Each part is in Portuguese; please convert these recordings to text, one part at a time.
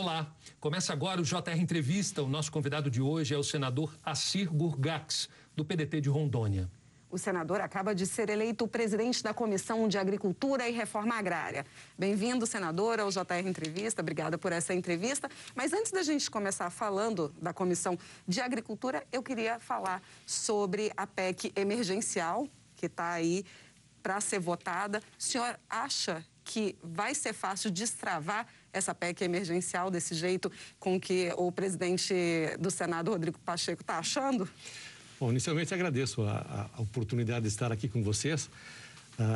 Olá, começa agora o JR Entrevista. O nosso convidado de hoje é o senador Assir Gurgax, do PDT de Rondônia. O senador acaba de ser eleito presidente da Comissão de Agricultura e Reforma Agrária. Bem-vindo, senador, ao JR Entrevista. Obrigada por essa entrevista. Mas antes da gente começar falando da Comissão de Agricultura, eu queria falar sobre a PEC emergencial, que está aí para ser votada. O senhor acha que vai ser fácil destravar essa PEC emergencial desse jeito com que o presidente do Senado, Rodrigo Pacheco, está achando? Bom, inicialmente agradeço a, a, oportunidade de estar aqui com vocês,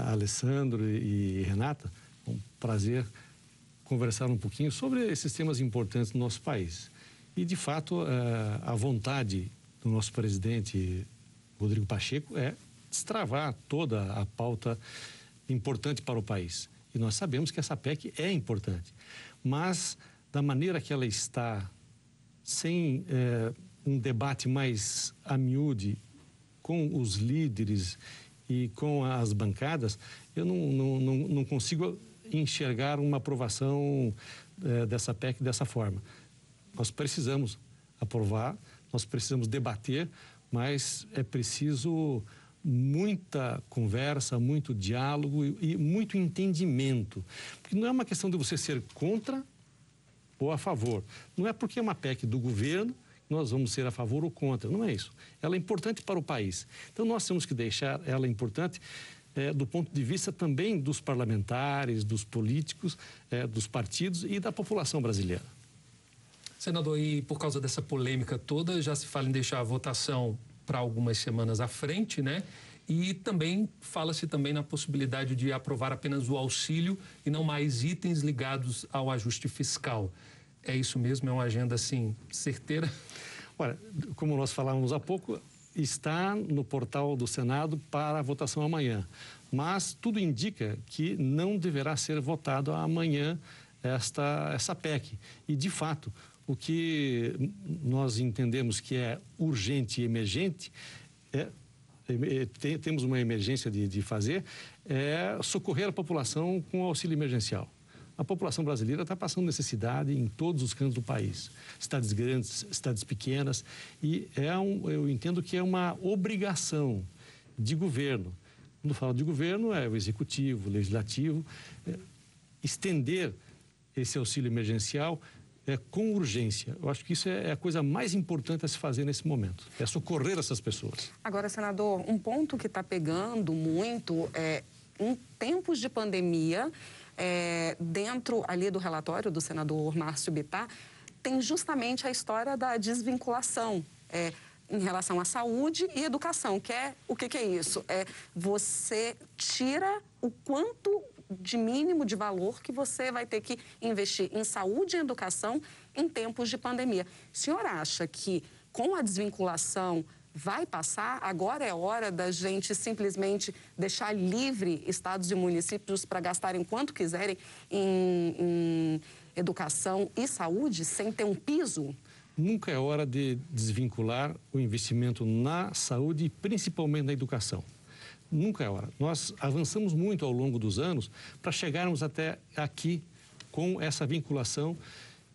Alessandro e Renata. Um prazer conversar um pouquinho sobre esses temas importantes do nosso país. E, de fato, eh, a vontade do nosso presidente Rodrigo Pacheco é destravar toda a pauta importante para o país. E nós sabemos que essa PEC é importante. Mas, da maneira que ela está, sem é, um debate mais a miúde com os líderes e com as bancadas, eu não, não, não, não consigo enxergar uma aprovação é, dessa PEC dessa forma. Nós precisamos aprovar, nós precisamos debater, mas é preciso muita conversa, muito diálogo e, e muito entendimento. Porque não é uma questão de você ser contra ou a favor. Não é porque é uma PEC do governo nós vamos ser a favor ou contra. Não é isso. Ela é importante para o país. Então nós temos que deixar ela importante é, do ponto de vista também dos parlamentares, dos políticos, é, dos partidos e da população brasileira. Senador, e por causa dessa polêmica toda, já se fala em deixar a votação para algumas semanas à frente, né? E também fala-se também na possibilidade de aprovar apenas o auxílio e não mais itens ligados ao ajuste fiscal. É isso mesmo? É uma agenda assim certeira? Olha, como nós falávamos há pouco, está no portal do Senado para a votação amanhã. Mas tudo indica que não deverá ser votado amanhã esta essa PEC. E de fato, o que nós entendemos que é urgente e emergente é, é temos uma emergência de, de fazer é socorrer a população com auxílio emergencial. A população brasileira está passando necessidade em todos os cantos do país, cidades grandes, cidades pequenas, e é um, eu entendo que é uma obrigação de governo. Quando falo de governo, é o executivo, o legislativo, é, estender esse auxílio emergencial é, com urgência. Eu acho que isso é, é a coisa mais importante a se fazer nesse momento, é socorrer essas pessoas. Agora, senador, um ponto que está pegando muito é em tempos de pandemia, é, dentro ali do relatório do senador Márcio Bittar, tem justamente a história da desvinculação. É, em relação à saúde e educação, que é o que, que, é isso? É você tira o quanto de mínimo de valor que você vai ter que investir em saúde e educação em tempos de pandemia. O senhor acha que com a desvinculação vai passar? Agora é hora da gente simplesmente deixar livre estados e municípios para gastarem quanto quiserem em, em educação e saúde sem ter um piso? Nunca é hora de desvincular o investimento na saúde principalmente na educação. Nunca é hora. Nós avançamos muito ao longo dos anos para chegarmos até aqui com essa vinculação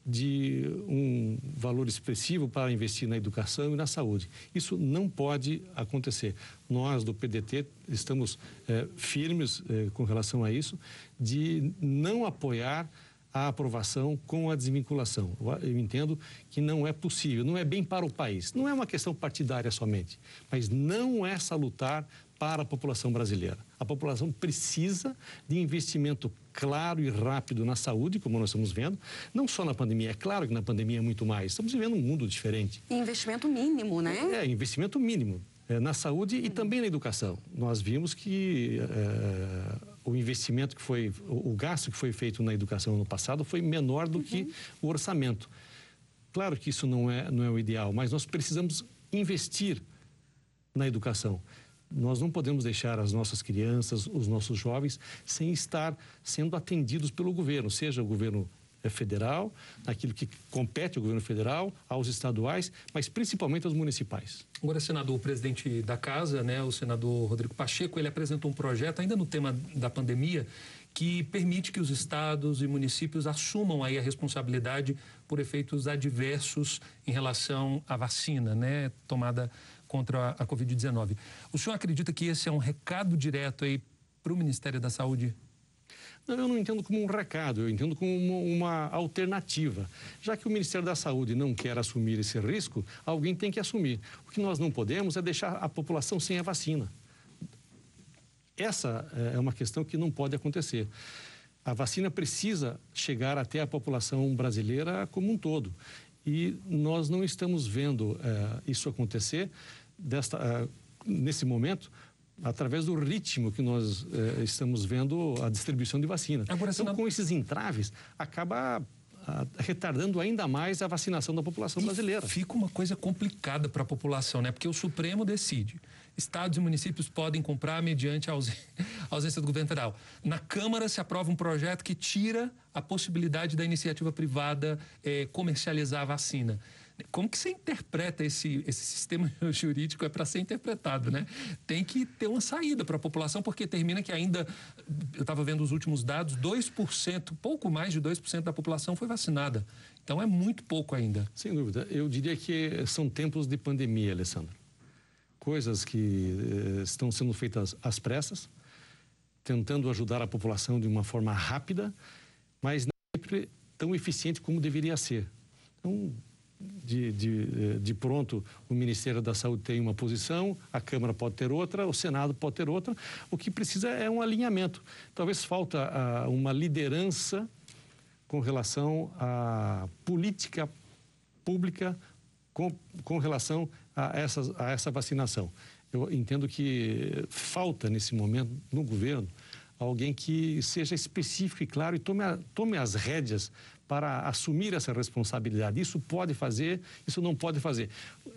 de um valor expressivo para investir na educação e na saúde. Isso não pode acontecer. Nós, do PDT, estamos é, firmes é, com relação a isso, de não apoiar a aprovação com a desvinculação. Eu entendo que não é possível, não é bem para o país. Não é uma questão partidária somente, mas não é salutar para a população brasileira. A população precisa de investimento claro e rápido na saúde, como nós estamos vendo, não só na pandemia, é claro que na pandemia é muito mais. Estamos vivendo um mundo diferente. investimento mínimo, né? É, investimento mínimo. É, na saúde e também na educação. Nós vimos que é, o investimento que foi, o, o, gasto que foi feito na educação no passado foi menor do uhum. que o orçamento. Claro que isso não é, não é o ideal, mas nós precisamos investir na educação. Nós não podemos deixar as nossas crianças, os nossos jovens, sem estar sendo atendidos pelo governo, seja o governo eh, federal, naquilo que compete ao governo federal, aos estaduais, mas principalmente aos municipais. Agora, senador, o presidente da casa, né, o senador Rodrigo Pacheco, ele apresentou um projeto, ainda no tema da pandemia, que permite que os estados e municípios assumam aí a responsabilidade por efeitos adversos em relação à vacina, né, tomada contra a Covid-19. O senhor acredita que esse é um recado direto aí para o Ministério da Saúde? Não, eu não entendo como um recado, eu entendo como uma, uma, alternativa. Já que o Ministério da Saúde não quer assumir esse risco, alguém tem que assumir. O que nós não podemos é deixar a população sem a vacina. Essa é uma questão que não pode acontecer. A vacina precisa chegar até a população brasileira como um todo. E nós não estamos vendo é, isso acontecer desta, é, nesse momento através do ritmo que nós é, estamos vendo a distribuição de vacina. Agora, então, com esses entraves, acaba retardando ainda mais a vacinação da população brasileira. Fica uma coisa complicada para a população, né? Porque o Supremo decide. Estados e municípios podem comprar mediante a ausência do governo federal. Na Câmara se aprova um projeto que tira a possibilidade da iniciativa privada eh, comercializar a vacina. Como que você interpreta esse, esse sistema jurídico? É para ser interpretado, né? Tem que ter uma saída para a população, porque termina que ainda, eu estava vendo os últimos dados, 2%, pouco mais de 2% da população foi vacinada. Então é muito pouco ainda. Sem dúvida. Eu diria que são tempos de pandemia, Alessandro. Coisas que eh, estão sendo feitas às pressas, tentando ajudar a população de uma forma rápida, mas não sempre tão eficiente como deveria ser. Então, de, de, eh, de, pronto o Ministério da Saúde tem uma posição, a Câmara pode ter outra, o Senado pode ter outra. O que precisa é um alinhamento. Talvez falta uh, uma liderança com relação à política pública com, com relação a, essas, a essa vacinação. Eu entendo que falta nesse momento no governo alguém que seja específico e claro e tome, a, tome as rédeas para assumir essa responsabilidade. Isso pode fazer, isso não pode fazer.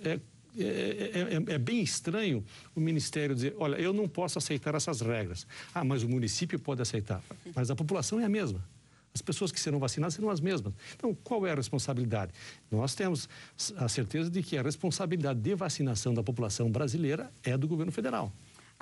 É, é, é, é, bem estranho o Ministério dizer: olha, eu não posso aceitar essas regras. Ah, mas o município pode aceitar. Mas a população é a mesma. As pessoas que serão vacinadas serão as mesmas. Então, qual é a responsabilidade? Nós temos a certeza de que a responsabilidade de vacinação da população brasileira é do governo federal.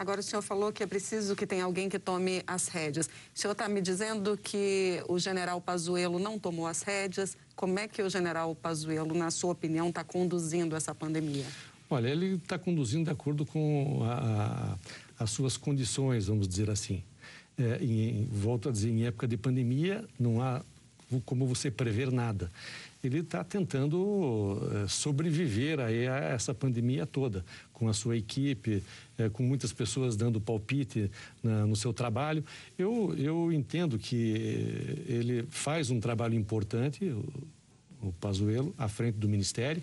Agora, o senhor falou que é preciso que tenha alguém que tome as rédeas. O senhor está me dizendo que o general Pazuello não tomou as rédeas. Como é que o general Pazuello, na sua opinião, está conduzindo essa pandemia? Olha, ele está conduzindo de acordo com a, a, as suas condições, vamos dizer assim. É, em, volto a dizer, em época de pandemia, não há como você prever nada ele está tentando eh, sobreviver a essa pandemia toda, com a sua equipe, eh, com muitas pessoas dando palpite no seu trabalho. Eu, eu entendo que ele faz um trabalho importante, o, o Pazuello, à frente do Ministério.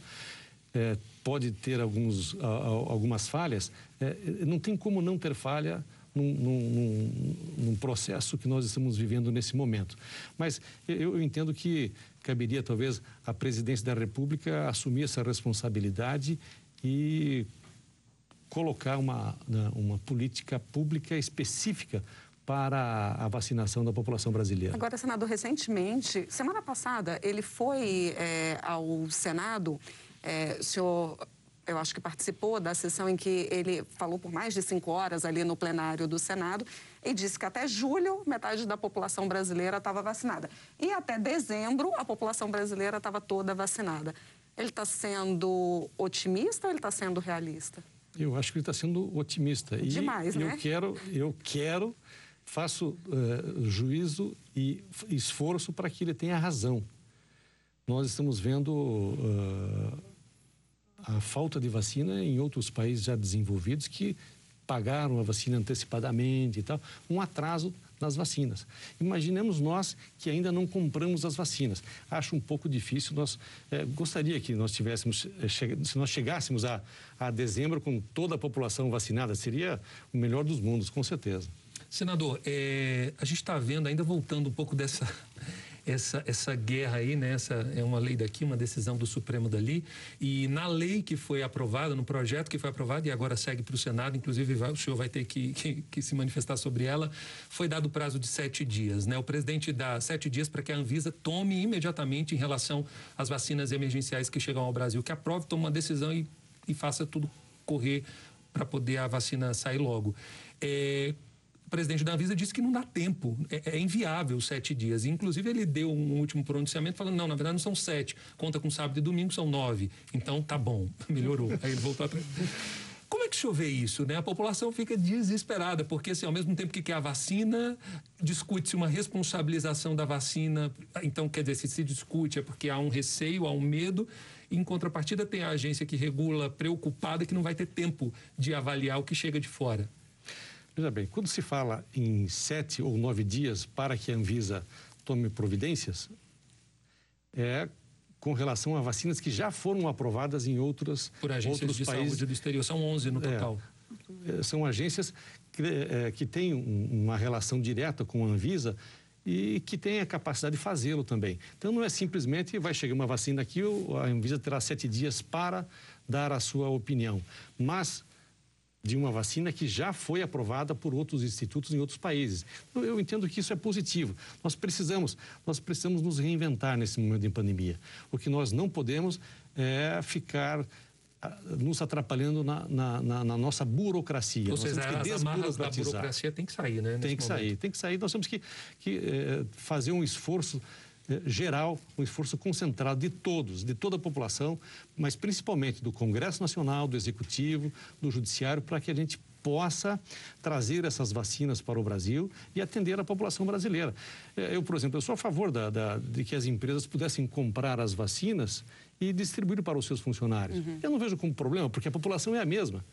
É, pode ter alguns, algumas falhas, é, não tem como não ter falha num, num, num, processo que nós estamos vivendo nesse momento. Mas eu, eu entendo que caberia talvez à presidência da República assumir essa responsabilidade e colocar uma, né, uma política pública específica para a vacinação da população brasileira. Agora, senador, recentemente, semana passada, ele foi é, ao Senado, é, senhor eu acho que participou da sessão em que ele falou por mais de cinco horas ali no plenário do Senado e disse que até julho metade da população brasileira estava vacinada. E até dezembro a população brasileira estava toda vacinada. Ele está sendo otimista ou ele está sendo realista? Eu acho que ele está sendo otimista. Demais, e né? Eu quero, eu quero, faço uh, juízo e esforço para que ele tenha razão. Nós estamos vendo uh, a falta de vacina em outros países já desenvolvidos que pagaram a vacina antecipadamente e tal, um atraso nas vacinas. Imaginemos nós que ainda não compramos as vacinas. Acho um pouco difícil. Nós é, gostaria que nós tivéssemos, é, se nós chegássemos a, a dezembro com toda a população vacinada, seria o melhor dos mundos, com certeza. Senador, é, a gente está vendo, ainda voltando um pouco dessa essa, essa guerra aí, né? Essa é uma lei daqui, uma decisão do Supremo dali. E na lei que foi aprovada, no projeto que foi aprovado e agora segue para o Senado, inclusive vai, o senhor vai ter que, que, que, se manifestar sobre ela, foi dado prazo de sete dias, né? O presidente dá sete dias para que a Anvisa tome imediatamente em relação às vacinas emergenciais que chegam ao Brasil, que aprove, tome uma decisão e, e faça tudo correr para poder a vacina sair logo. É, o presidente da Anvisa disse que não dá tempo, é, é, inviável sete dias. Inclusive, ele deu um último pronunciamento falando: não, na verdade não são sete, conta com sábado e domingo, são nove. Então tá bom, melhorou. Aí ele voltou atrás. Como é que chover isso, né? A população fica desesperada, porque assim, ao mesmo tempo que quer a vacina, discute-se uma responsabilização da vacina. Então, quer dizer, se se discute é porque há um receio, há um medo. Em contrapartida, tem a agência que regula preocupada que não vai ter tempo de avaliar o que chega de fora. Veja bem, quando se fala em sete ou nove dias para que a Anvisa tome providências, é com relação a vacinas que já foram aprovadas em outras Por agências outros de países. saúde do exterior. São 11 no total. É, são agências que, é, que têm uma relação direta com a Anvisa e que têm a capacidade de fazê-lo também. Então, não é simplesmente vai chegar uma vacina aqui, a Anvisa terá sete dias para dar a sua opinião. Mas de uma vacina que já foi aprovada por outros institutos em outros países. Então, eu entendo que isso é positivo. Nós precisamos, nós precisamos nos reinventar nesse momento de pandemia. O que nós não podemos é ficar ah, nos atrapalhando na, na, na, na nossa burocracia. Ou seja, as amarras da burocracia tem que sair, né? Tem que momento. sair, tem que sair. Nós temos que, que é, fazer um esforço geral, um esforço concentrado de todos, de toda a população, mas principalmente do Congresso Nacional, do Executivo, do Judiciário, para que a gente possa trazer essas vacinas para o Brasil e atender a população brasileira. Eh, eu, por exemplo, eu sou a favor da, da, de que as empresas pudessem comprar as vacinas e distribuir para os seus funcionários. Uhum. Eu não vejo como problema, porque a população é a mesma.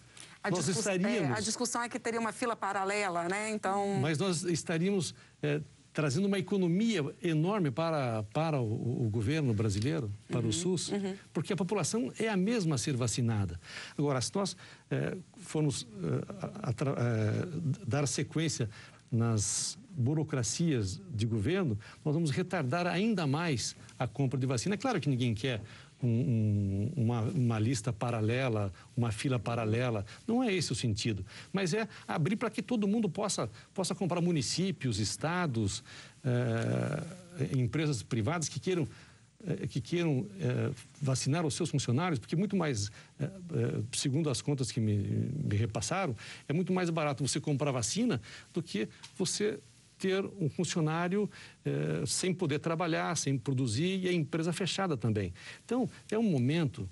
A, nós estaríamos... É, a discussão é que teria uma fila paralela, né? Então... Mas nós estaríamos é, trazendo uma economia enorme para, para o, o governo brasileiro, para uhum, o SUS, uhum. porque a população é a mesma a ser vacinada. Agora, se nós é, formos é, dar sequência nas burocracias de governo, nós vamos retardar ainda mais a compra de vacina. É claro que ninguém quer um, uma, uma, lista paralela, uma fila paralela. Não é esse o sentido. Mas é abrir para que todo mundo possa, possa comprar municípios, estados, eh, empresas privadas que queiram eh, que queiram eh, vacinar os seus funcionários, porque muito mais, segundo as contas que me, me repassaram, é muito mais barato você comprar vacina do que você ter um funcionário eh, sem poder trabalhar, sem produzir e a empresa fechada também. Então, é um momento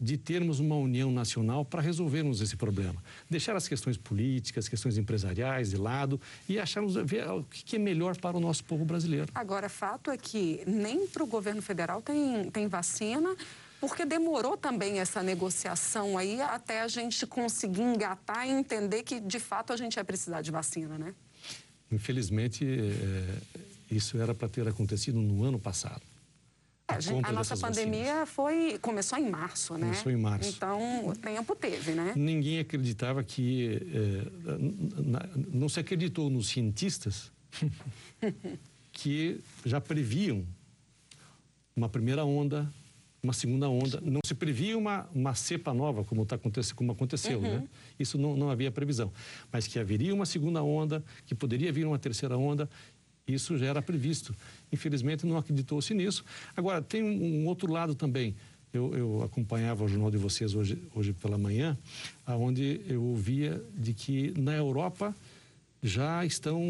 de termos uma união nacional para resolvermos esse problema. Deixar as questões políticas, questões empresariais de lado e acharmos ver o que é melhor para o nosso povo brasileiro. Agora, fato é que nem para o governo federal tem, tem vacina, porque demorou também essa negociação aí até a gente conseguir engatar e entender que, de fato, a gente ia precisar de vacina, né? Infelizmente, é, isso era para ter acontecido no ano passado. É, a, gente, a nossa pandemia foi começou em março, né? Começou em março. Então, o tempo teve, né? Ninguém acreditava que... É, não se acreditou nos cientistas que já previam uma primeira onda, uma segunda onda. Não se previa uma, uma cepa nova, como, tá, como aconteceu, né? uhum. né? Isso não, não havia previsão. Mas que haveria uma segunda onda, que poderia vir uma terceira onda, isso já era previsto. Infelizmente, não acreditou-se nisso. Agora, tem um, um outro lado também. Eu, eu, acompanhava o jornal de vocês hoje, hoje pela manhã, onde eu ouvia de que na Europa já estão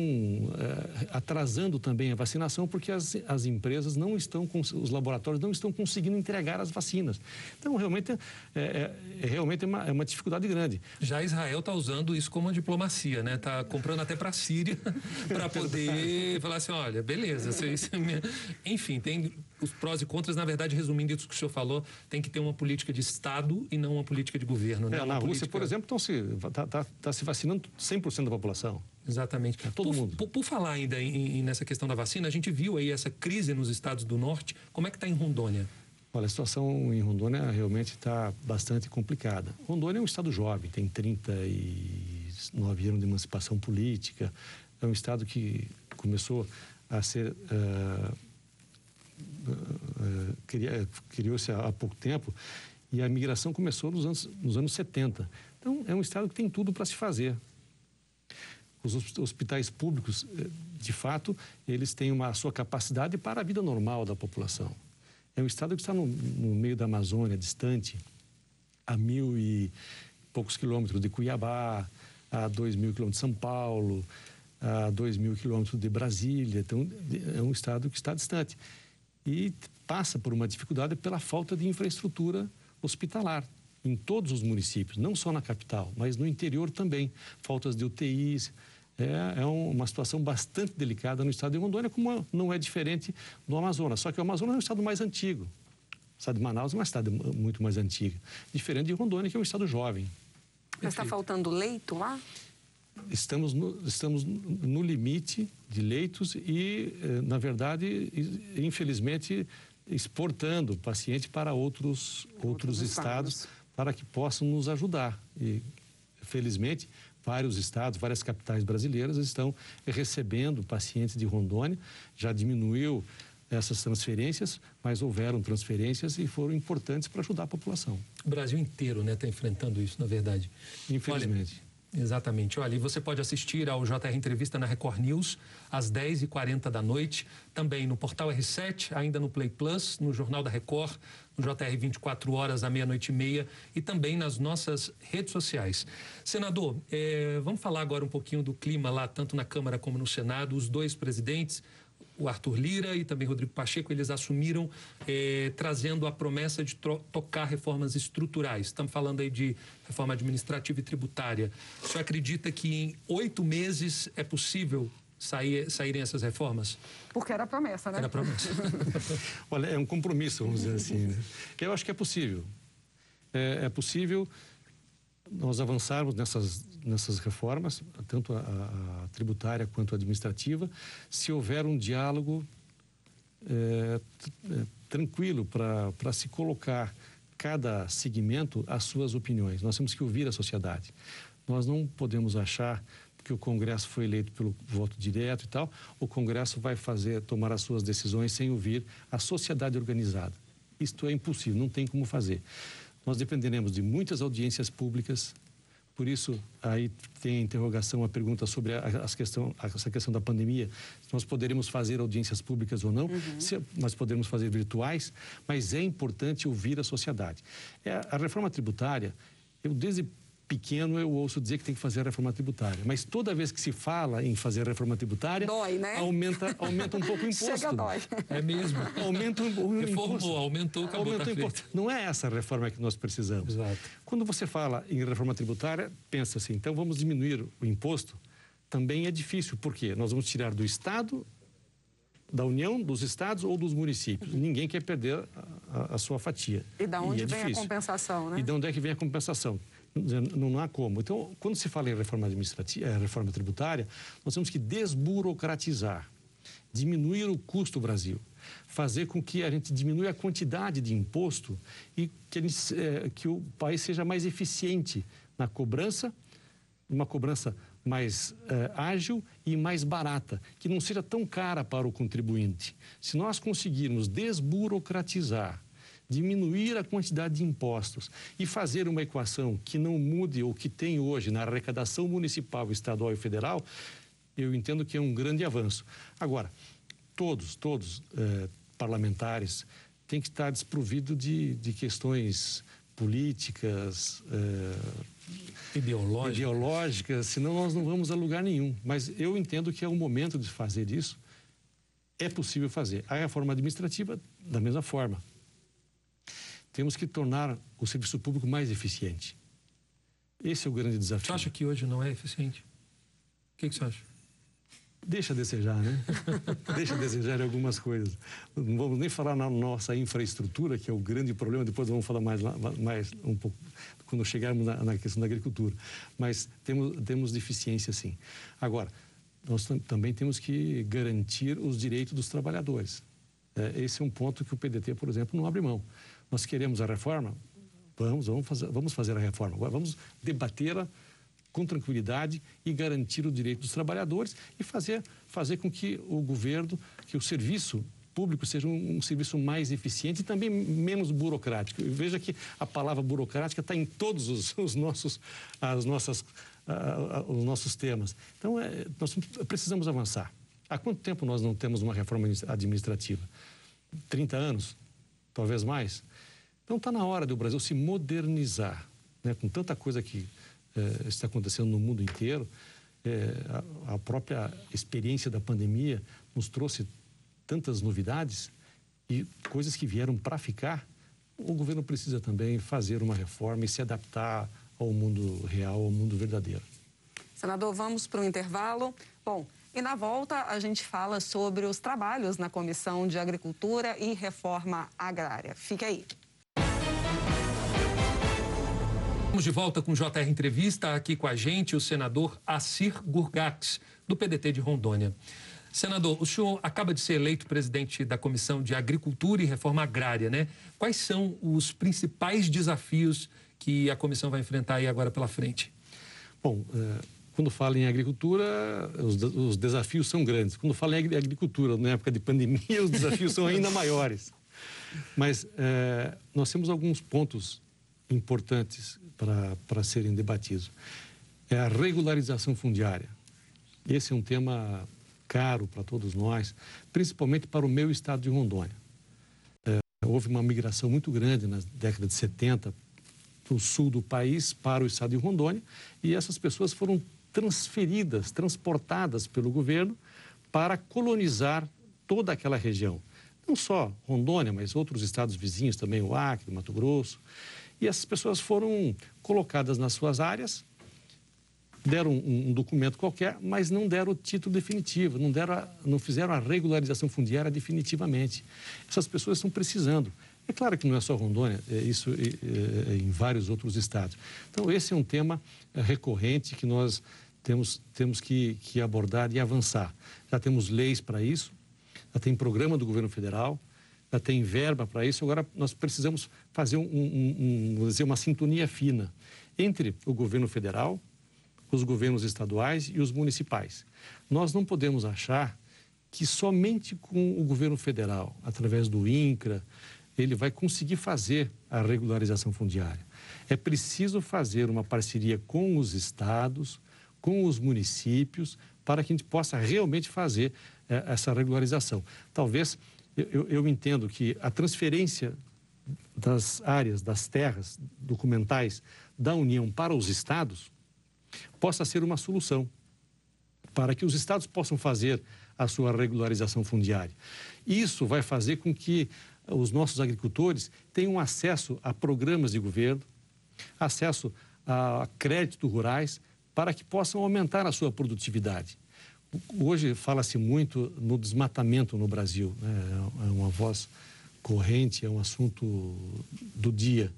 é, atrasando também a vacinação porque as, as empresas não estão, os laboratórios não estão conseguindo entregar as vacinas. Então, realmente, é, é, é realmente uma, é uma dificuldade grande. Já Israel está usando isso como uma diplomacia, né? Está comprando até para a Síria para poder falar assim, olha, beleza, vocês... enfim, tem os prós e contras, na verdade, resumindo isso que o senhor falou, tem que ter uma política de Estado e não uma política de governo. Né? É, na Rússia, política... por exemplo, está tá, tá se vacinando 100% da população. Exatamente. É, todo por, mundo. Por, por falar ainda em, em, nessa questão da vacina, a gente viu aí essa crise nos estados do norte. Como é que está em Rondônia? Olha, a situação em Rondônia realmente está bastante complicada. Rondônia é um estado jovem, tem 39 anos de emancipação política. É um estado que começou a ser... Uh, criou-se há pouco tempo e a migração começou nos anos, nos anos 70. Então, é um estado que tem tudo para se fazer. Os hospitais públicos, eh, de fato, eles têm uma sua capacidade para a vida normal da população. É um estado que está no, no meio da Amazônia, distante, a mil e poucos quilômetros de Cuiabá, a dois mil quilômetros de São Paulo, a 2 mil quilômetros de Brasília, então é um estado que está distante. E passa por uma dificuldade pela falta de infraestrutura hospitalar em todos os municípios, não só na capital, mas no interior também. Faltas de UTIs. É, é uma situação bastante delicada no estado de Rondônia, como não é diferente do Amazonas. Só que o Amazonas é um estado mais antigo. O estado de Manaus é uma cidade muito mais antiga. Diferente de Rondônia, que é um estado jovem. Mas está faltando leito lá? Estamos no, estamos no limite de leitos e, eh, na verdade, infelizmente, exportando paciente para outros, outros, outros estados, estados para que possam nos ajudar. E, felizmente, vários estados, várias capitais brasileiras estão recebendo pacientes de Rondônia. Já diminuiu essas transferências, mas houveram transferências e foram importantes para ajudar a população. O Brasil inteiro está né, enfrentando isso, na verdade. Infelizmente. Olha, Exatamente. Olha, e você pode assistir ao JR Entrevista na Record News às 10h40 da noite, também no Portal R7, ainda no Play Plus, no Jornal da Record, no JR 24 horas à meia-noite e meia e também nas nossas redes sociais. Senador, eh, vamos falar agora um pouquinho do clima lá, tanto na Câmara como no Senado. Os dois presidentes o Arthur Lira e também Rodrigo Pacheco, eles assumiram eh, trazendo a promessa de tocar reformas estruturais. Estamos falando aí de reforma administrativa e tributária. O senhor acredita que em oito meses é possível sair, saírem essas reformas? Porque era promessa, né? Era promessa. Olha, é um compromisso, vamos dizer assim. Né? Eu acho que é possível. É, é possível nós avançarmos nessas, nessas reformas, tanto a, a tributária quanto a administrativa, se houver um diálogo é, é, tranquilo para se colocar cada segmento as suas opiniões. Nós temos que ouvir a sociedade. Nós não podemos achar que o Congresso foi eleito pelo voto direto e tal, o Congresso vai fazer tomar as suas decisões sem ouvir a sociedade organizada. Isto é impossível, não tem como fazer. Nós dependeremos de muitas audiências públicas, por isso, aí tem a interrogação, a pergunta sobre a, a questão, essa questão da pandemia. Nós poderemos fazer audiências públicas ou não, uhum. se, nós podemos fazer virtuais, mas é importante ouvir a sociedade. É, a reforma tributária, eu desde pequeno eu ouço dizer que tem que fazer a reforma tributária. Mas toda vez que se fala em fazer a reforma tributária, dói, né? aumenta, aumenta um pouco o imposto. Chega dói. É mesmo. Aumenta um, um Reformou, imposto. aumentou, acabou aumentou o imposto. Não é essa a reforma que nós precisamos. Exato. Quando você fala em reforma tributária, pensa assim, então vamos diminuir o imposto? Também é difícil, porque nós vamos tirar do Estado da União, dos estados ou dos municípios. Ninguém quer perder a, a, sua fatia. E da onde e é vem difícil. a compensação, né? E de onde é que vem a compensação? Não há como. Então, quando se fala em reforma administrativa, eh, reforma tributária, nós temos que desburocratizar, diminuir o custo do Brasil, fazer com que a gente diminua a quantidade de imposto e que, gente, é, que o país seja mais eficiente na cobrança, uma cobrança mais é, ágil e mais barata, que não seja tão cara para o contribuinte. Se nós conseguirmos desburocratizar diminuir a quantidade de impostos e fazer uma equação que não mude o que tem hoje na arrecadação municipal, estadual e federal, eu entendo que é um grande avanço. Agora, todos, todos eh, parlamentares têm que estar desprovidos de, de questões políticas, eh, ideológicas. ideológicas, senão nós não vamos a lugar nenhum. Mas eu entendo que é o momento de fazer isso. É possível fazer. A reforma administrativa, da mesma forma. Temos que tornar o serviço público mais eficiente. Esse é o grande desafio. Você acha que hoje não é eficiente? O que, que você acha? Deixa a desejar, né? Deixa a desejar algumas coisas. Não vamos nem falar na nossa infraestrutura, que é o grande problema, depois vamos falar mais, mais um pouco quando chegarmos na, na questão da agricultura. Mas temos, temos deficiência, sim. Agora, nós também temos que garantir os direitos dos trabalhadores. É, esse é um ponto que o PDT, por exemplo, não abre mão. Nós queremos a reforma? Vamos, vamos fazer, vamos fazer a reforma. Agora vamos debatê-la com tranquilidade e garantir o direito dos trabalhadores e fazer, fazer com que o governo, que o serviço público seja um, um serviço mais eficiente e também menos burocrático. Veja que a palavra burocrática está em todos os, os nossos, as nossas, os nossos temas. Então, é, nós precisamos avançar. Há quanto tempo nós não temos uma reforma administrativa? 30 anos? Talvez mais? Então está na hora do Brasil se modernizar, né? com tanta coisa que eh, está acontecendo no mundo inteiro. é, a, a própria experiência da pandemia nos trouxe tantas novidades e coisas que vieram para ficar, o governo precisa também fazer uma reforma e se adaptar ao mundo real, ao mundo verdadeiro. Senador, vamos para o intervalo. Bom, e na volta a gente fala sobre os trabalhos na Comissão de Agricultura e Reforma Agrária. Fique aí. Estamos de volta com o JR Entrevista. Aqui com a gente o senador Assir Gurgax, do PDT de Rondônia. Senador, o senhor acaba de ser eleito presidente da Comissão de Agricultura e Reforma Agrária, né? Quais são os principais desafios que a comissão vai enfrentar aí agora pela frente? Bom, é, quando fala em agricultura, os, os desafios são grandes. Quando fala em agricultura, na época de pandemia, os desafios são ainda maiores. Mas é, nós temos alguns pontos importantes para serem debatidos. É a regularização fundiária. Esse é um tema caro para todos nós, principalmente para o meu estado de Rondônia. É, houve uma migração muito grande na década de 70 para o sul do país, para o estado de Rondônia, e essas pessoas foram transferidas, transportadas pelo governo para colonizar toda aquela região. Não só Rondônia, mas outros estados vizinhos também, o Acre, o Mato Grosso. E essas pessoas foram colocadas nas suas áreas, deram um, um documento qualquer, mas não deram o título definitivo, não, deram a, não fizeram a regularização fundiária definitivamente. Essas pessoas estão precisando. É claro que não é só Rondônia, é isso é, é, em vários outros estados. Então, esse é um tema é, recorrente que nós temos, temos que, que abordar e avançar. Já temos leis para isso, já tem programa do governo federal, já tem verba para isso. Agora, nós precisamos fazer um, um, um, dizer, uma sintonia fina entre o governo federal, os governos estaduais e os municipais. Nós não podemos achar que somente com o governo federal, através do INCRA, ele vai conseguir fazer a regularização fundiária. É preciso fazer uma parceria com os estados, com os municípios, para que a gente possa realmente fazer é, essa regularização. Talvez eu, eu entendo que a transferência das áreas, das terras documentais da União para os estados possa ser uma solução para que os estados possam fazer a sua regularização fundiária. Isso vai fazer com que os nossos agricultores tenham acesso a programas de governo, acesso a crédito rurais, para que possam aumentar a sua produtividade. Hoje fala-se muito no desmatamento no Brasil, né? é uma voz corrente, é um assunto do dia.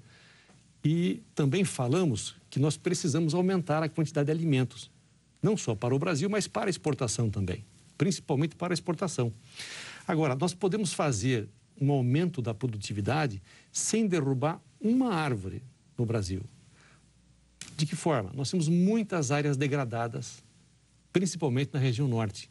E também falamos que nós precisamos aumentar a quantidade de alimentos, não só para o Brasil, mas para a exportação também, principalmente para a exportação. Agora, nós podemos fazer um aumento da produtividade sem derrubar uma árvore no Brasil. De que forma? Nós temos muitas áreas degradadas principalmente na região norte.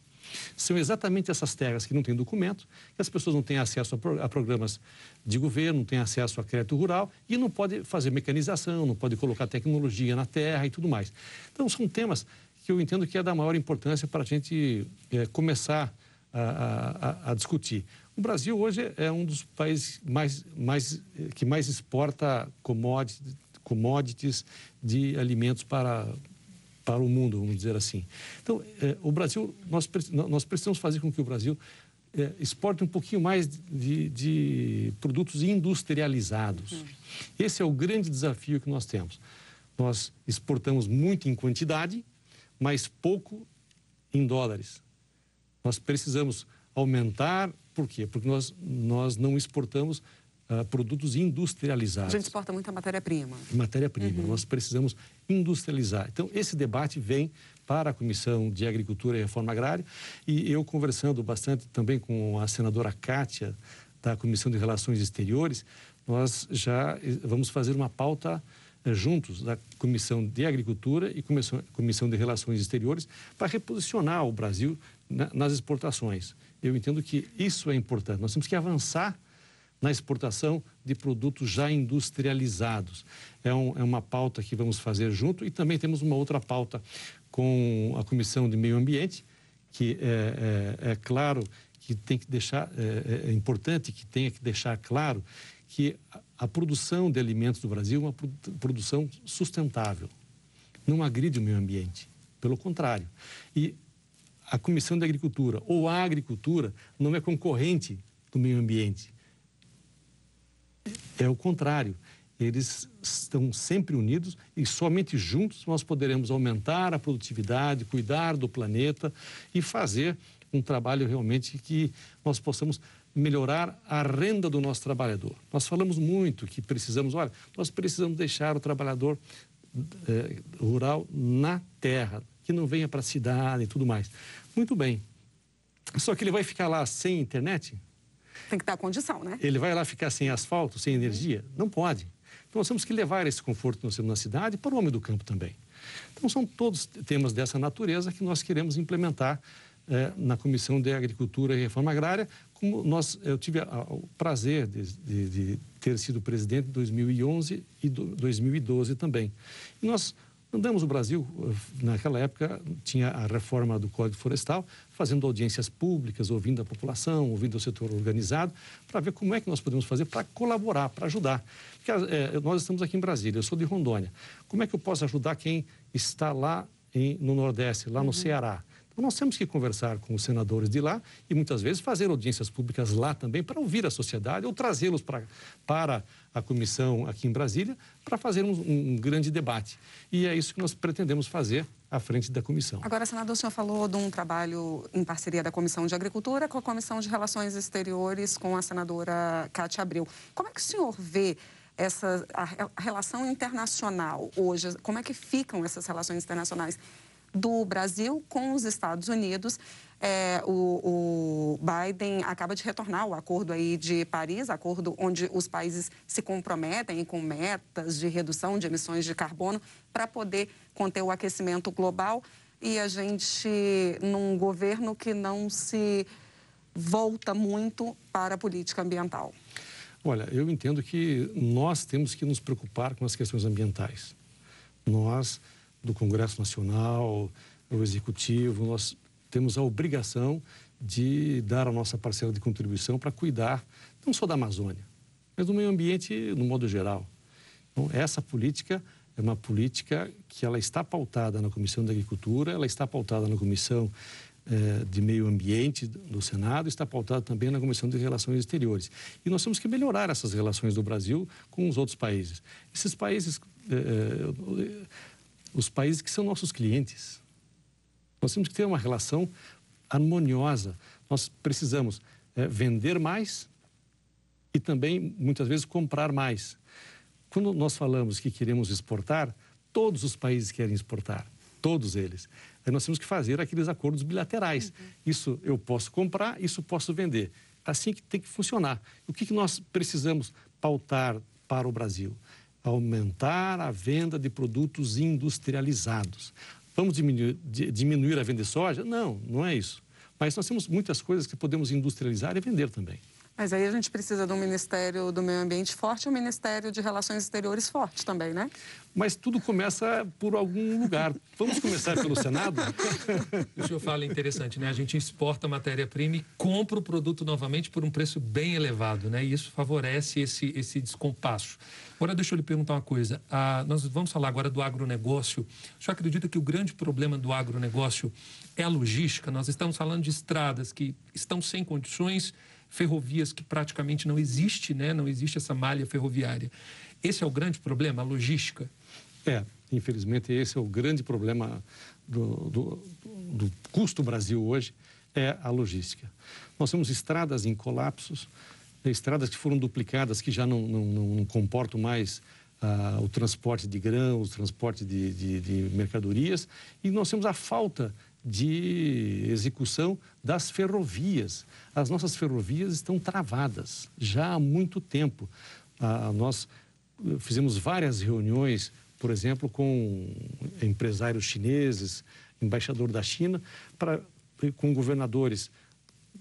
São exatamente essas terras que não têm documento, que as pessoas não têm acesso a, pro, a programas de governo, não têm acesso a crédito rural e não pode fazer mecanização, não pode colocar tecnologia na terra e tudo mais. Então, são temas que eu entendo que é da maior importância para a gente é, começar a, a, a, discutir. O Brasil hoje é um dos países mais, mais, que mais exporta commodities, commodities de alimentos para para o mundo, vamos dizer assim. Então, é, o Brasil, nós, nós precisamos fazer com que o Brasil é, exporte um pouquinho mais de, de produtos industrializados. Uhum. Esse é o grande desafio que nós temos. Nós exportamos muito em quantidade, mas pouco em dólares. Nós precisamos aumentar, por quê? Porque nós, nós não exportamos uh, produtos industrializados. A gente exporta muita matéria-prima. Matéria-prima. Uhum. Nós precisamos industrializar. Então, esse debate vem para a Comissão de Agricultura e Reforma Agrária e eu conversando bastante também com a senadora Kátia, da Comissão de Relações Exteriores, nós já vamos fazer uma pauta eh, juntos da Comissão de Agricultura e Comissão de Relações Exteriores para reposicionar o Brasil nas exportações. Eu entendo que isso é importante. Nós temos que avançar na exportação de produtos já industrializados. É, um, é, uma pauta que vamos fazer junto e também temos uma outra pauta com a Comissão de Meio Ambiente, que é, é, é claro que tem que deixar, é, é, importante que tenha que deixar claro que a, a produção de alimentos do Brasil é uma produção sustentável, não agride o meio ambiente. pelo contrário. E a Comissão de Agricultura ou a agricultura não é concorrente do meio ambiente. É o contrário. Eles estão sempre unidos e somente juntos nós poderemos aumentar a produtividade, cuidar do planeta e fazer um trabalho realmente que nós possamos melhorar a renda do nosso trabalhador. Nós falamos muito que precisamos, olha, nós precisamos deixar o trabalhador eh, rural na terra, que não venha para a cidade e tudo mais. Muito bem. Só que ele vai ficar lá sem internet? Tem que dar condição, né? Ele vai lá ficar sem asfalto, sem energia? Não pode. Então nós temos que levar esse conforto na cidade para o homem do campo também. Então são todos temas dessa natureza que nós queremos implementar eh, na Comissão de Agricultura e Reforma Agrária, como nós, eu tive a, o prazer de, de, de, ter sido presidente em 2011 e do, 2012 também. E nós andamos o Brasil, naquela época tinha a reforma do Código Florestal, fazendo audiências públicas, ouvindo a população, ouvindo o setor organizado, para ver como é que nós podemos fazer para colaborar, para ajudar. Porque é, nós estamos aqui em Brasília, eu sou de Rondônia. Como é que eu posso ajudar quem está lá em, no Nordeste, lá no uhum. Ceará? Nós temos que conversar com os senadores de lá e muitas vezes fazer audiências públicas lá também para ouvir a sociedade ou trazê-los para, para a comissão aqui em Brasília para fazermos um, um grande debate. E é isso que nós pretendemos fazer à frente da comissão. Agora, senador, o senhor falou de um trabalho em parceria da Comissão de Agricultura com a Comissão de Relações Exteriores com a senadora Cátia Abreu. Como é que o senhor vê essa a relação internacional hoje? Como é que ficam essas relações internacionais? Do Brasil com os Estados Unidos. É, o, o, Biden acaba de retornar o acordo aí de Paris, acordo onde os países se comprometem com metas de redução de emissões de carbono para poder conter o aquecimento global. E a gente, num governo que não se volta muito para a política ambiental. Olha, eu entendo que nós temos que nos preocupar com as questões ambientais. Nós do Congresso Nacional, o Executivo, nós temos a obrigação de dar a nossa parcela de contribuição para cuidar não só da Amazônia, mas do meio ambiente no modo geral. Então, essa política é uma política que ela está pautada na Comissão da Agricultura, ela está pautada na Comissão eh, de Meio Ambiente do Senado, está pautada também na Comissão de Relações Exteriores. E nós temos que melhorar essas relações do Brasil com os outros países. Esses países eh, os países que são nossos clientes. Nós temos que ter uma relação harmoniosa. Nós precisamos é, vender mais e também, muitas vezes, comprar mais. Quando nós falamos que queremos exportar, todos os países querem exportar, todos eles. Aí nós temos que fazer aqueles acordos bilaterais. Uhum. Isso eu posso comprar, isso posso vender. Assim que tem que funcionar. O que, que nós precisamos pautar para o Brasil? Aumentar a venda de produtos industrializados. Vamos diminuir, diminuir a venda de soja? Não, não é isso. Mas nós temos muitas coisas que podemos industrializar e vender também. Mas aí a gente precisa de um Ministério do Meio Ambiente forte e um Ministério de Relações Exteriores forte também, né? Mas tudo começa por algum lugar. Vamos começar pelo Senado? O senhor fala interessante, né? A gente exporta matéria-prima e compra o produto novamente por um preço bem elevado, né? E isso favorece esse, esse descompasso. Agora, deixa eu lhe perguntar uma coisa. Ah, nós vamos falar agora do agronegócio. O senhor acredita que o grande problema do agronegócio é a logística? Nós estamos falando de estradas que estão sem condições ferrovias que praticamente não existe, né? não existe essa malha ferroviária. Esse é o grande problema, a logística? É, infelizmente esse é o grande problema do, do, do custo Brasil hoje, é a logística. Nós temos estradas em colapsos, estradas que foram duplicadas, que já não, não, não comportam mais ah, o transporte de grãos, o transporte de, de, de mercadorias, e nós temos a falta de execução das ferrovias. As nossas ferrovias estão travadas já há muito tempo. Ah, nós eh, fizemos várias reuniões, por exemplo, com empresários chineses, embaixador da China, pra, com governadores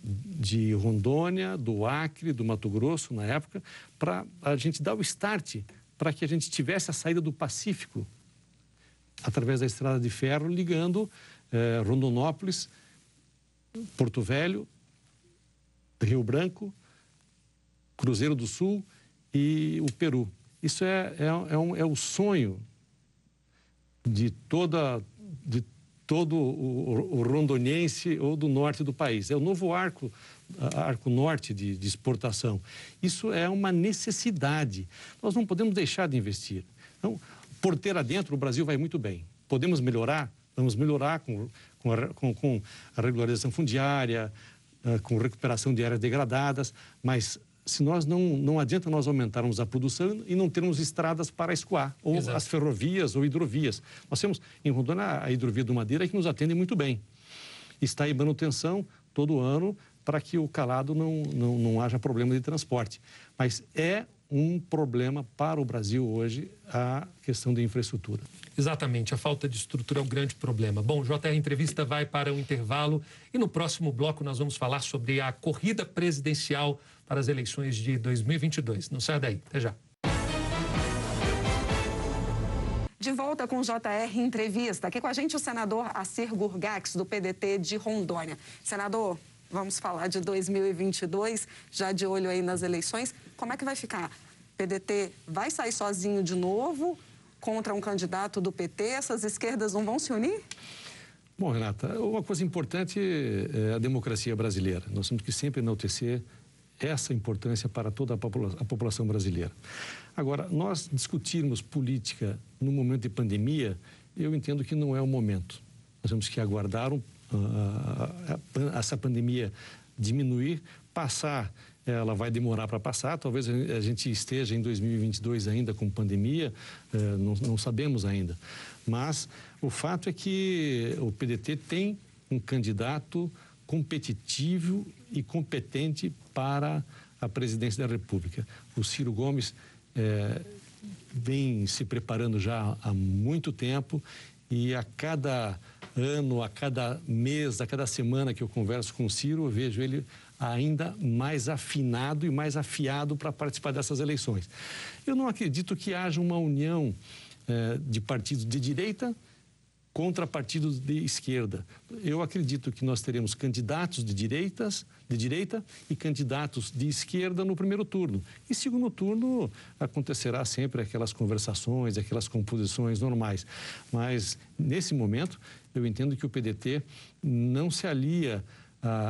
de Rondônia, do Acre, do Mato Grosso, na época, para a gente dar o start para que a gente tivesse a saída do Pacífico através da estrada de ferro, ligando eh, Rondonópolis, Porto Velho, Rio Branco, Cruzeiro do Sul e o Peru. Isso é, é, é, um, é o sonho de toda, de todo o, o, rondoniense ou do norte do país. É o novo arco, arco norte de, de exportação. Isso é uma necessidade. Nós não podemos deixar de investir. Então, porteira dentro, o Brasil vai muito bem. Podemos melhorar? Vamos melhorar com, com, a, com, com a regularização fundiária, uh, com recuperação de áreas degradadas, mas se nós não, não adianta nós aumentarmos a produção e não termos estradas para escoar, ou Exato. as ferrovias ou hidrovias. Nós temos em Rondônia a hidrovia do Madeira que nos atende muito bem. Está em manutenção todo ano para que o calado não, não, não haja problema de transporte. Mas é um problema para o Brasil hoje a questão da infraestrutura. Exatamente, a falta de estrutura é o grande problema. Bom, JR Entrevista vai para um intervalo e no próximo bloco nós vamos falar sobre a corrida presidencial para as eleições de 2022. Não sai daí, até já. De volta com o JR Entrevista. Aqui com a gente o senador Acir Gurgax, do PDT de Rondônia. Senador, vamos falar de 2022, já de olho aí nas eleições. Como é que vai ficar? PDT vai sair sozinho de novo contra um candidato do PT? Essas esquerdas não vão se unir? Bom, Renata, uma coisa importante é a democracia brasileira. Nós temos que sempre enaltecer essa importância para toda a, popula a população brasileira. Agora, nós discutirmos política no momento de pandemia, eu entendo que não é o momento. Nós temos que aguardar um, uh, essa pandemia diminuir, passar ela vai demorar para passar. Talvez a gente esteja em 2022 ainda com pandemia, eh, não, não, sabemos ainda. Mas o fato é que o PDT tem um candidato competitivo e competente para a presidência da República. O Ciro Gomes é, vem se preparando já há muito tempo e a cada ano, a cada mês, a cada semana que eu converso com o Ciro, eu vejo ele ainda mais afinado e mais afiado para participar dessas eleições. Eu não acredito que haja uma união eh, de partidos de direita contra partidos de esquerda. Eu acredito que nós teremos candidatos de direitas, de direita e candidatos de esquerda no primeiro turno. E segundo turno acontecerá sempre aquelas conversações, aquelas composições normais. Mas nesse momento eu entendo que o PDT não se alia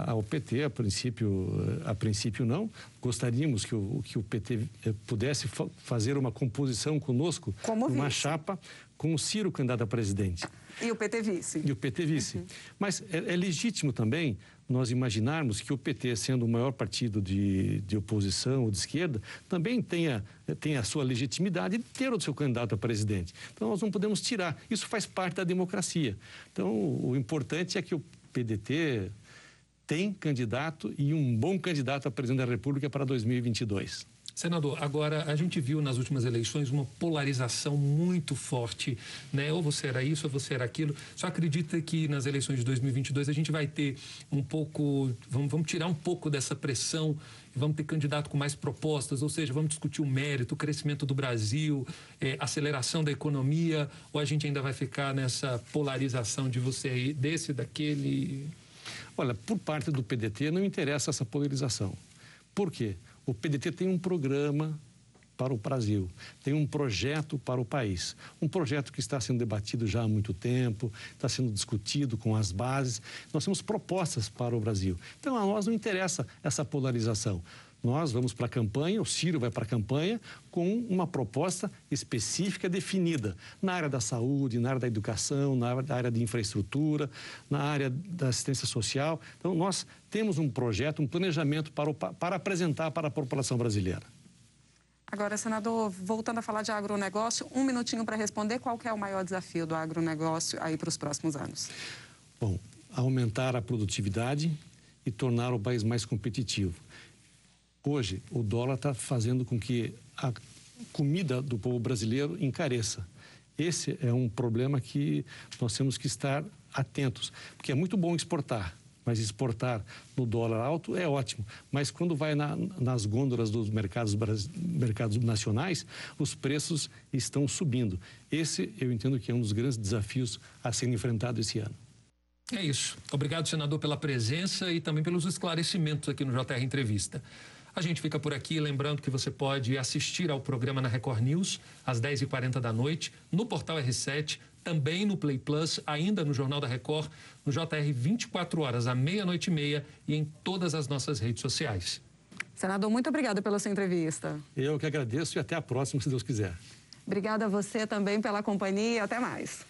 ao PT, a princípio, a princípio não. Gostaríamos que o, que o PT eh, pudesse fa fazer uma composição conosco, Como uma vice. chapa com o Ciro candidato a presidente. E o PT vice. E o PT vice. Uhum. Mas é, é, legítimo também nós imaginarmos que o PT, sendo o maior partido de, de oposição ou de esquerda, também tenha, tenha a sua legitimidade de ter o seu candidato a presidente. Então, nós não podemos tirar. Isso faz parte da democracia. Então, o importante é que o PDT tem candidato e um bom candidato a presidente da República para 2022. Senador, agora a gente viu nas últimas eleições uma polarização muito forte, né? Ou você era isso, ou você era aquilo. Só acredita que nas eleições de 2022 a gente vai ter um pouco, vamos, vamos tirar um pouco dessa pressão e vamos ter candidato com mais propostas, ou seja, vamos discutir o mérito, o crescimento do Brasil, é, aceleração da economia, ou a gente ainda vai ficar nessa polarização de você aí, desse, daquele? Olha, por parte do PDT não interessa essa polarização. Por quê? O PDT tem um programa para o Brasil, tem um projeto para o país. Um projeto que está sendo debatido já há muito tempo, está sendo discutido com as bases. Nós temos propostas para o Brasil. Então, a nós não interessa essa polarização. Nós vamos para a campanha, o Ciro vai para a campanha com uma proposta específica definida na área da saúde, na área da educação, na área de infraestrutura, na área da assistência social. Então, nós temos um projeto, um planejamento para, o, para apresentar para a população brasileira. Agora, senador, voltando a falar de agronegócio, um minutinho para responder. Qual é o maior desafio do agronegócio aí para os próximos anos? Bom, aumentar a produtividade e tornar o país mais competitivo. Hoje, o dólar está fazendo com que a comida do povo brasileiro encareça. Esse é um problema que nós temos que estar atentos, porque é muito bom exportar, mas exportar no dólar alto é ótimo. Mas quando vai na, nas gôndolas dos mercados, mercados nacionais, os preços estão subindo. Esse eu entendo que é um dos grandes desafios a ser enfrentado esse ano. É isso. Obrigado, senador, pela presença e também pelos esclarecimentos aqui no JR Entrevista. A gente fica por aqui, lembrando que você pode assistir ao programa na Record News às 10h40 da noite, no portal R7, também no Play Plus, ainda no Jornal da Record, no JR 24 horas, à meia-noite e meia e em todas as nossas redes sociais. Senador, muito obrigada pela sua entrevista. Eu que agradeço e até a próxima, se Deus quiser. Obrigada a você também pela companhia. Até mais.